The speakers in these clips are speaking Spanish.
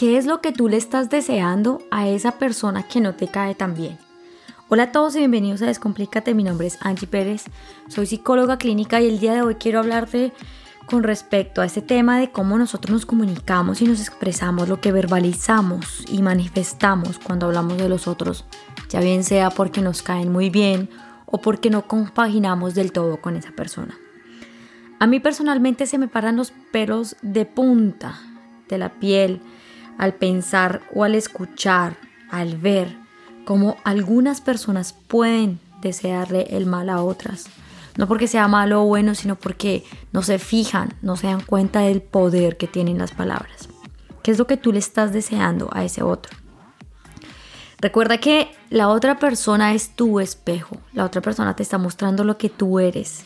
¿Qué es lo que tú le estás deseando a esa persona que no te cae tan bien? Hola a todos y bienvenidos a Descomplícate. Mi nombre es Angie Pérez, soy psicóloga clínica y el día de hoy quiero hablarte con respecto a este tema de cómo nosotros nos comunicamos y nos expresamos, lo que verbalizamos y manifestamos cuando hablamos de los otros, ya bien sea porque nos caen muy bien o porque no compaginamos del todo con esa persona. A mí personalmente se me paran los pelos de punta de la piel al pensar o al escuchar, al ver cómo algunas personas pueden desearle el mal a otras. No porque sea malo o bueno, sino porque no se fijan, no se dan cuenta del poder que tienen las palabras. ¿Qué es lo que tú le estás deseando a ese otro? Recuerda que la otra persona es tu espejo, la otra persona te está mostrando lo que tú eres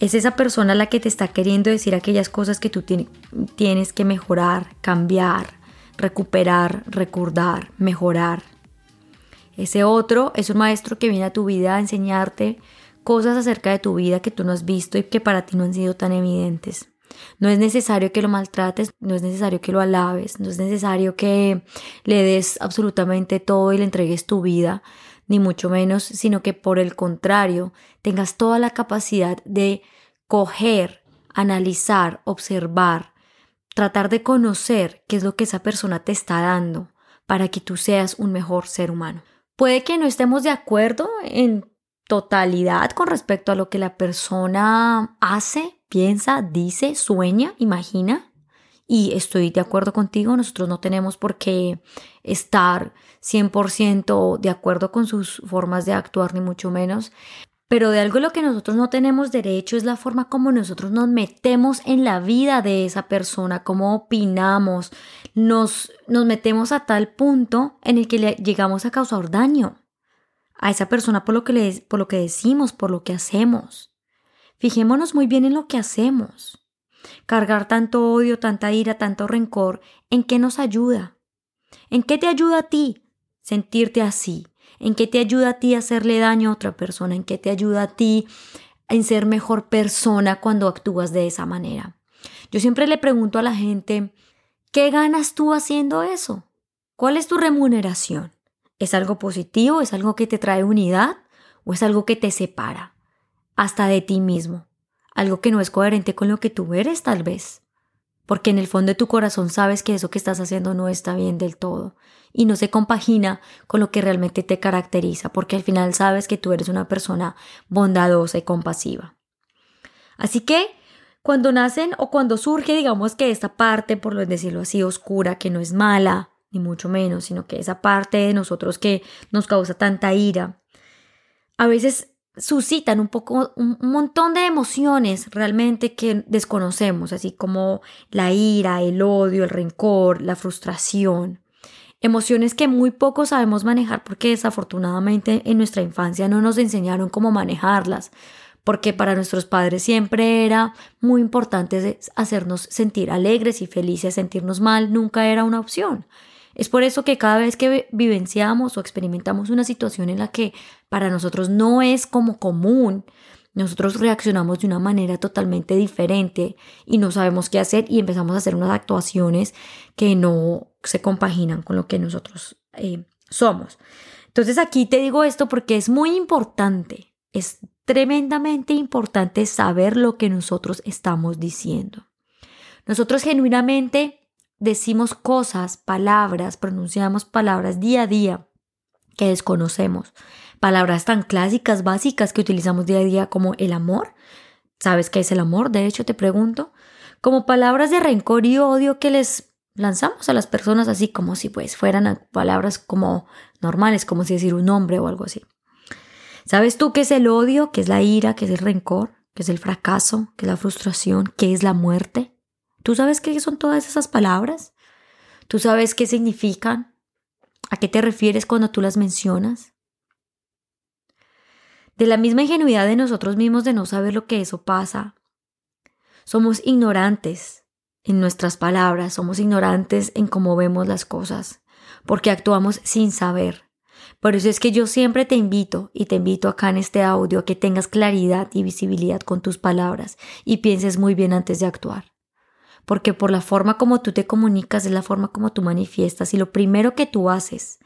es esa persona la que te está queriendo decir aquellas cosas que tú tienes que mejorar, cambiar, recuperar, recordar, mejorar. Ese otro es un maestro que viene a tu vida a enseñarte cosas acerca de tu vida que tú no has visto y que para ti no han sido tan evidentes. No es necesario que lo maltrates, no es necesario que lo alabes, no es necesario que le des absolutamente todo y le entregues tu vida, ni mucho menos, sino que por el contrario, tengas toda la capacidad de coger, analizar, observar, tratar de conocer qué es lo que esa persona te está dando para que tú seas un mejor ser humano. Puede que no estemos de acuerdo en totalidad con respecto a lo que la persona hace, piensa, dice, sueña, imagina, y estoy de acuerdo contigo, nosotros no tenemos por qué estar 100% de acuerdo con sus formas de actuar, ni mucho menos. Pero de algo lo que nosotros no tenemos derecho es la forma como nosotros nos metemos en la vida de esa persona, cómo opinamos, nos, nos metemos a tal punto en el que le llegamos a causar daño a esa persona por lo que, le, por lo que decimos, por lo que hacemos. Fijémonos muy bien en lo que hacemos. Cargar tanto odio, tanta ira, tanto rencor, ¿en qué nos ayuda? ¿En qué te ayuda a ti sentirte así? ¿En qué te ayuda a ti a hacerle daño a otra persona? ¿En qué te ayuda a ti en ser mejor persona cuando actúas de esa manera? Yo siempre le pregunto a la gente, ¿qué ganas tú haciendo eso? ¿Cuál es tu remuneración? ¿Es algo positivo? ¿Es algo que te trae unidad? ¿O es algo que te separa? Hasta de ti mismo algo que no es coherente con lo que tú eres tal vez. Porque en el fondo de tu corazón sabes que eso que estás haciendo no está bien del todo y no se compagina con lo que realmente te caracteriza, porque al final sabes que tú eres una persona bondadosa y compasiva. Así que cuando nacen o cuando surge, digamos que esta parte, por decirlo así, oscura, que no es mala, ni mucho menos, sino que esa parte de nosotros que nos causa tanta ira, a veces suscitan un poco, un montón de emociones realmente que desconocemos, así como la ira, el odio, el rencor, la frustración. Emociones que muy poco sabemos manejar porque desafortunadamente en nuestra infancia no nos enseñaron cómo manejarlas, porque para nuestros padres siempre era muy importante hacernos sentir alegres y felices, sentirnos mal nunca era una opción. Es por eso que cada vez que vivenciamos o experimentamos una situación en la que para nosotros no es como común, nosotros reaccionamos de una manera totalmente diferente y no sabemos qué hacer y empezamos a hacer unas actuaciones que no se compaginan con lo que nosotros eh, somos. Entonces aquí te digo esto porque es muy importante, es tremendamente importante saber lo que nosotros estamos diciendo. Nosotros genuinamente decimos cosas, palabras, pronunciamos palabras día a día que desconocemos. Palabras tan clásicas, básicas que utilizamos día a día como el amor. ¿Sabes qué es el amor? De hecho, te pregunto. Como palabras de rencor y odio que les lanzamos a las personas así como si pues fueran palabras como normales, como si decir un nombre o algo así. ¿Sabes tú qué es el odio? ¿Qué es la ira? ¿Qué es el rencor? ¿Qué es el fracaso? ¿Qué es la frustración? ¿Qué es la muerte? ¿Tú sabes qué son todas esas palabras? ¿Tú sabes qué significan? ¿A qué te refieres cuando tú las mencionas? De la misma ingenuidad de nosotros mismos de no saber lo que eso pasa. Somos ignorantes en nuestras palabras, somos ignorantes en cómo vemos las cosas, porque actuamos sin saber. Por eso es que yo siempre te invito y te invito acá en este audio a que tengas claridad y visibilidad con tus palabras y pienses muy bien antes de actuar porque por la forma como tú te comunicas es la forma como tú manifiestas y lo primero que tú haces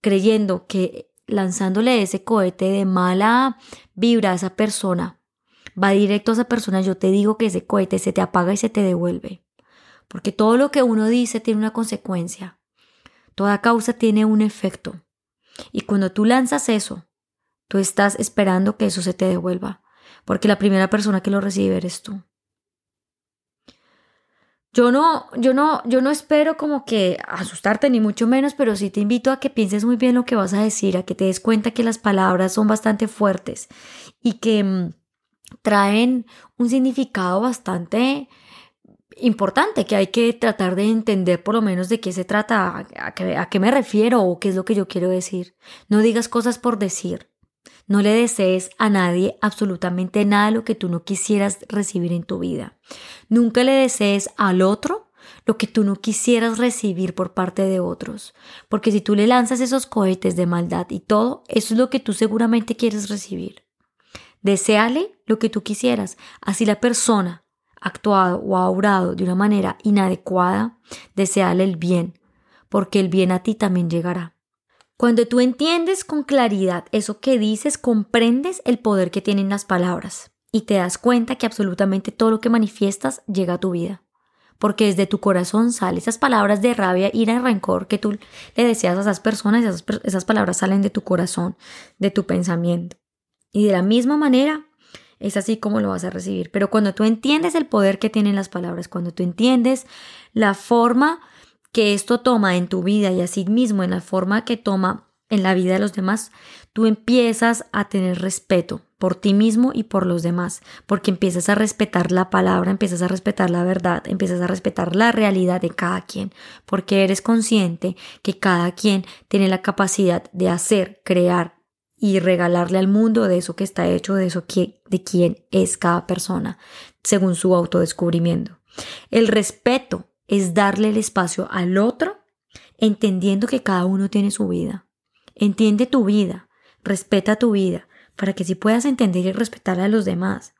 creyendo que lanzándole ese cohete de mala vibra a esa persona va directo a esa persona, yo te digo que ese cohete se te apaga y se te devuelve. Porque todo lo que uno dice tiene una consecuencia. Toda causa tiene un efecto. Y cuando tú lanzas eso, tú estás esperando que eso se te devuelva. Porque la primera persona que lo recibe eres tú. Yo no, yo no, yo no espero como que asustarte ni mucho menos, pero sí te invito a que pienses muy bien lo que vas a decir, a que te des cuenta que las palabras son bastante fuertes y que mm, traen un significado bastante importante que hay que tratar de entender por lo menos de qué se trata, a, qué, me refiero o qué es lo que yo quiero decir. No digas cosas por decir. No le desees a nadie absolutamente nada lo que tú no quisieras recibir en tu vida. Nunca le desees al otro lo que tú no quisieras recibir por parte de otros. Porque si tú le lanzas esos cohetes de maldad y todo, eso es lo que tú seguramente quieres recibir. Deseale lo que tú quisieras. Así la persona ha actuado o ha obrado de una manera inadecuada, deseale el bien, porque el bien a ti también llegará. Cuando tú entiendes con claridad eso que dices, comprendes el poder que tienen las palabras y te das cuenta que absolutamente todo lo que manifiestas llega a tu vida. Porque desde tu corazón salen esas palabras de rabia, ira y rencor que tú le deseas a esas personas, esas, esas palabras salen de tu corazón, de tu pensamiento. Y de la misma manera, es así como lo vas a recibir. Pero cuando tú entiendes el poder que tienen las palabras, cuando tú entiendes la forma que esto toma en tu vida y así mismo en la forma que toma en la vida de los demás, tú empiezas a tener respeto por ti mismo y por los demás, porque empiezas a respetar la palabra, empiezas a respetar la verdad, empiezas a respetar la realidad de cada quien, porque eres consciente que cada quien tiene la capacidad de hacer, crear, y regalarle al mundo de eso que está hecho, de eso que, de quién es cada persona, según su autodescubrimiento. El respeto es darle el espacio al otro, entendiendo que cada uno tiene su vida. Entiende tu vida, respeta tu vida, para que si puedas entender y respetar a los demás.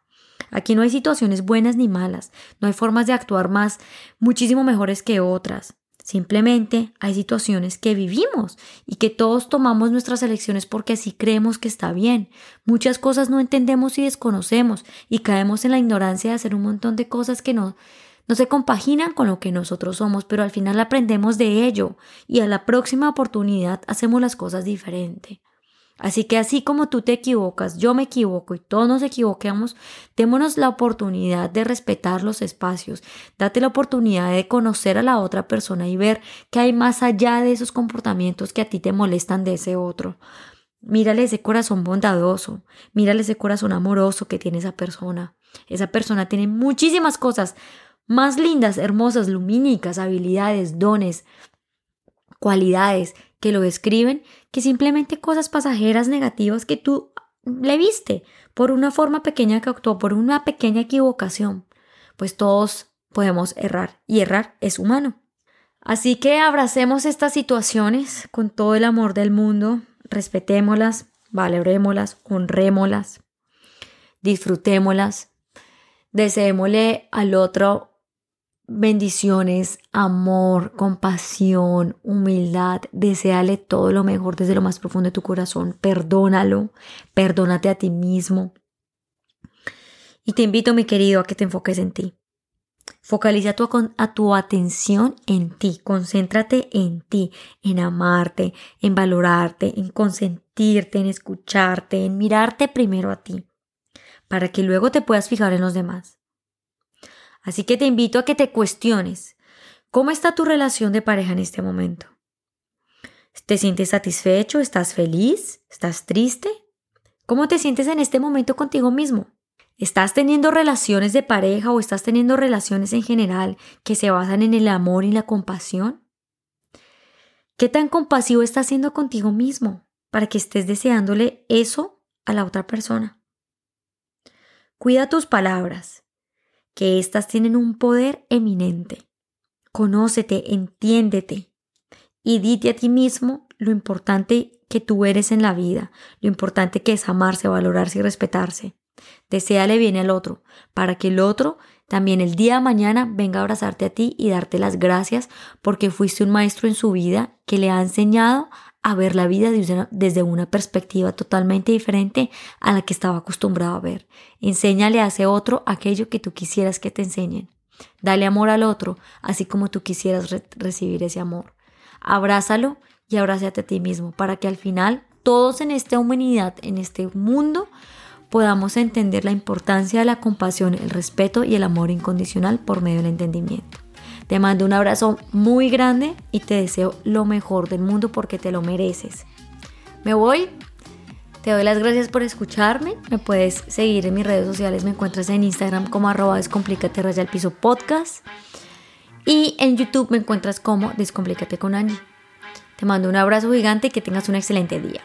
Aquí no hay situaciones buenas ni malas, no hay formas de actuar más muchísimo mejores que otras. Simplemente hay situaciones que vivimos y que todos tomamos nuestras elecciones porque así creemos que está bien. Muchas cosas no entendemos y desconocemos y caemos en la ignorancia de hacer un montón de cosas que no, no se compaginan con lo que nosotros somos, pero al final aprendemos de ello y a la próxima oportunidad hacemos las cosas diferente. Así que así como tú te equivocas, yo me equivoco y todos nos equivoquemos, démonos la oportunidad de respetar los espacios, date la oportunidad de conocer a la otra persona y ver qué hay más allá de esos comportamientos que a ti te molestan de ese otro. Mírale ese corazón bondadoso, mírale ese corazón amoroso que tiene esa persona. Esa persona tiene muchísimas cosas más lindas, hermosas, lumínicas, habilidades, dones, cualidades que lo describen que simplemente cosas pasajeras negativas que tú le viste por una forma pequeña que actuó, por una pequeña equivocación. Pues todos podemos errar y errar es humano. Así que abracemos estas situaciones con todo el amor del mundo, respetémoslas, valorémoslas, honrémoslas, disfrutémoslas, deseémosle al otro bendiciones, amor, compasión, humildad, deseale todo lo mejor desde lo más profundo de tu corazón, perdónalo, perdónate a ti mismo. Y te invito, mi querido, a que te enfoques en ti. Focaliza tu, a tu atención en ti, concéntrate en ti, en amarte, en valorarte, en consentirte, en escucharte, en mirarte primero a ti, para que luego te puedas fijar en los demás. Así que te invito a que te cuestiones, ¿cómo está tu relación de pareja en este momento? ¿Te sientes satisfecho? ¿Estás feliz? ¿Estás triste? ¿Cómo te sientes en este momento contigo mismo? ¿Estás teniendo relaciones de pareja o estás teniendo relaciones en general que se basan en el amor y la compasión? ¿Qué tan compasivo estás siendo contigo mismo para que estés deseándole eso a la otra persona? Cuida tus palabras que éstas tienen un poder eminente. Conócete, entiéndete y dite a ti mismo lo importante que tú eres en la vida, lo importante que es amarse, valorarse y respetarse. Deseale bien al otro, para que el otro también el día de mañana venga a abrazarte a ti y darte las gracias porque fuiste un maestro en su vida que le ha enseñado a ver la vida desde una perspectiva totalmente diferente a la que estaba acostumbrado a ver. Enséñale a ese otro aquello que tú quisieras que te enseñen. Dale amor al otro, así como tú quisieras recibir ese amor. Abrázalo y abrázate a ti mismo para que al final todos en esta humanidad, en este mundo, podamos entender la importancia de la compasión, el respeto y el amor incondicional por medio del entendimiento. Te mando un abrazo muy grande y te deseo lo mejor del mundo porque te lo mereces. Me voy. Te doy las gracias por escucharme. Me puedes seguir en mis redes sociales. Me encuentras en Instagram como arroba descomplícate raya al piso podcast. Y en YouTube me encuentras como Descomplícate con Angie. Te mando un abrazo gigante y que tengas un excelente día.